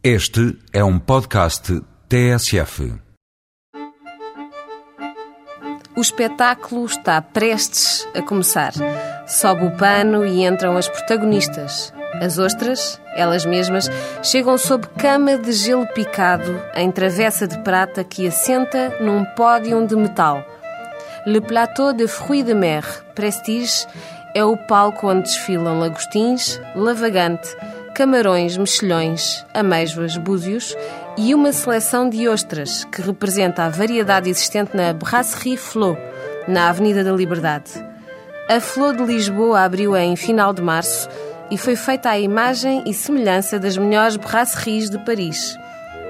Este é um podcast TSF. O espetáculo está prestes a começar. Sobe o pano e entram as protagonistas. As ostras, elas mesmas, chegam sob cama de gelo picado em travessa de prata que assenta num pódio de metal. Le Plateau de Fruits de Mer, Prestige, é o palco onde desfilam lagostins, lavagante, camarões, mexilhões, amêijoas, búzios e uma seleção de ostras que representa a variedade existente na Brasserie Flot, na Avenida da Liberdade. A Flot de Lisboa abriu em final de março e foi feita à imagem e semelhança das melhores brasseries de Paris.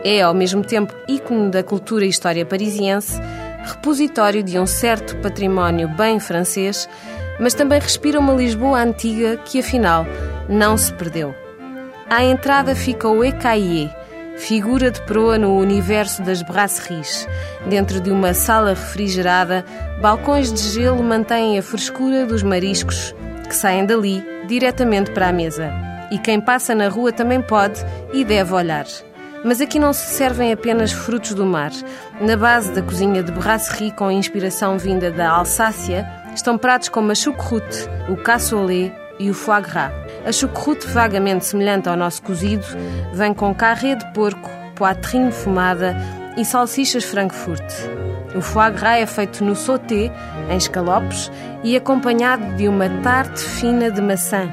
É, ao mesmo tempo, ícone da cultura e história parisiense, repositório de um certo património bem francês, mas também respira uma Lisboa antiga que, afinal, não se perdeu. À entrada fica o Ecaillé, figura de proa no universo das brasseries. Dentro de uma sala refrigerada, balcões de gelo mantêm a frescura dos mariscos que saem dali diretamente para a mesa. E quem passa na rua também pode e deve olhar. Mas aqui não se servem apenas frutos do mar. Na base da cozinha de brasserie com inspiração vinda da Alsácia estão pratos como a choucroute, o cassoulet e o foie gras. A choucroute, vagamente semelhante ao nosso cozido, vem com carré de porco, poitrine fumada e salsichas Frankfurt. O foie gras é feito no sauté, em escalopes, e acompanhado de uma tarte fina de maçã.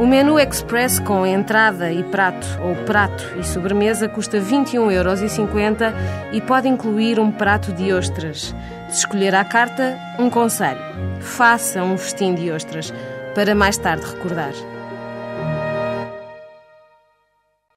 O menu express com entrada e prato, ou prato e sobremesa, custa 21,50 euros e pode incluir um prato de ostras. Se escolher à carta, um conselho: faça um festim de ostras para mais tarde recordar.